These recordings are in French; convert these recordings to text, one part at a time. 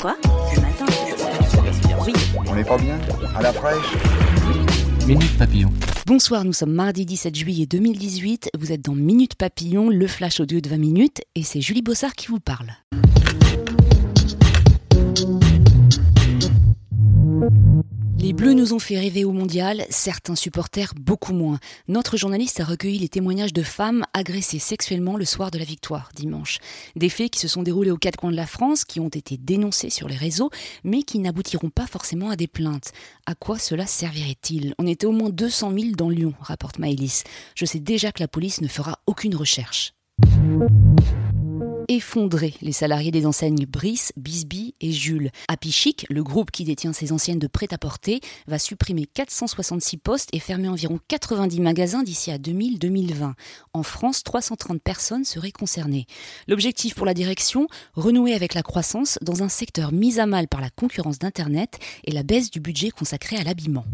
Quoi Ce matin Oui. On n'est pas bien À la fraîche Minute Papillon. Bonsoir, nous sommes mardi 17 juillet 2018. Vous êtes dans Minute Papillon, le flash audio de 20 minutes, et c'est Julie Bossard qui vous parle. Les Bleus nous ont fait rêver au mondial, certains supporters beaucoup moins. Notre journaliste a recueilli les témoignages de femmes agressées sexuellement le soir de la victoire, dimanche. Des faits qui se sont déroulés aux quatre coins de la France, qui ont été dénoncés sur les réseaux, mais qui n'aboutiront pas forcément à des plaintes. À quoi cela servirait-il? On était au moins 200 000 dans Lyon, rapporte Maëlys. Je sais déjà que la police ne fera aucune recherche effondrer les salariés des enseignes Brice, Bisbee et Jules. Happy Chic, le groupe qui détient ces anciennes de prêt-à-porter, va supprimer 466 postes et fermer environ 90 magasins d'ici à 2000-2020. En France, 330 personnes seraient concernées. L'objectif pour la direction, renouer avec la croissance dans un secteur mis à mal par la concurrence d'Internet et la baisse du budget consacré à l'habillement.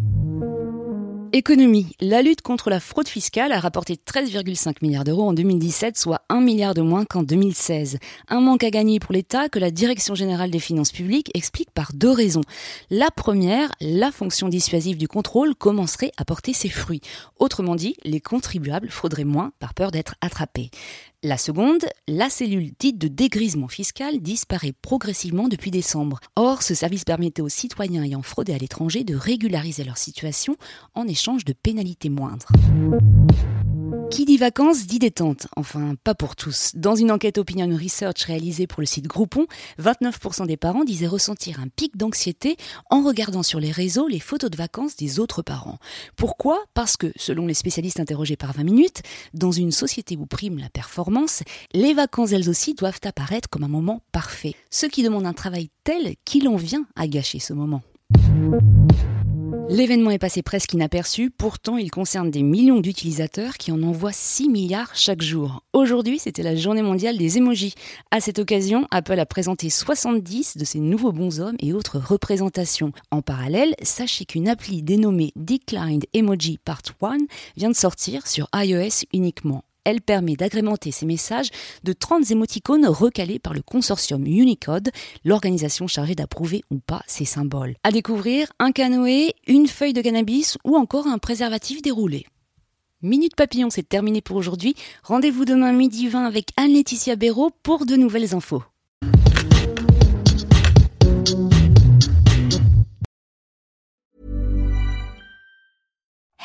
Économie. La lutte contre la fraude fiscale a rapporté 13,5 milliards d'euros en 2017, soit 1 milliard de moins qu'en 2016. Un manque à gagner pour l'État que la Direction générale des finances publiques explique par deux raisons. La première, la fonction dissuasive du contrôle commencerait à porter ses fruits. Autrement dit, les contribuables frauderaient moins par peur d'être attrapés. La seconde, la cellule dite de dégrisement fiscal disparaît progressivement depuis décembre. Ce service permettait aux citoyens ayant fraudé à l'étranger de régulariser leur situation en échange de pénalités moindres. Qui dit vacances dit détente. Enfin, pas pour tous. Dans une enquête Opinion Research réalisée pour le site Groupon, 29% des parents disaient ressentir un pic d'anxiété en regardant sur les réseaux les photos de vacances des autres parents. Pourquoi? Parce que, selon les spécialistes interrogés par 20 minutes, dans une société où prime la performance, les vacances elles aussi doivent apparaître comme un moment parfait. Ce qui demande un travail tel qu'il en vient à gâcher ce moment. L'événement est passé presque inaperçu, pourtant il concerne des millions d'utilisateurs qui en envoient 6 milliards chaque jour. Aujourd'hui, c'était la journée mondiale des emojis. À cette occasion, Apple a présenté 70 de ses nouveaux bonshommes et autres représentations. En parallèle, sachez qu'une appli dénommée Declined Emoji Part 1 vient de sortir sur iOS uniquement. Elle permet d'agrémenter ces messages de 30 émoticônes recalés par le consortium Unicode, l'organisation chargée d'approuver ou pas ces symboles. À découvrir un canoë, une feuille de cannabis ou encore un préservatif déroulé. Minute Papillon, c'est terminé pour aujourd'hui. Rendez-vous demain midi 20 avec Anne-Laetitia Béraud pour de nouvelles infos.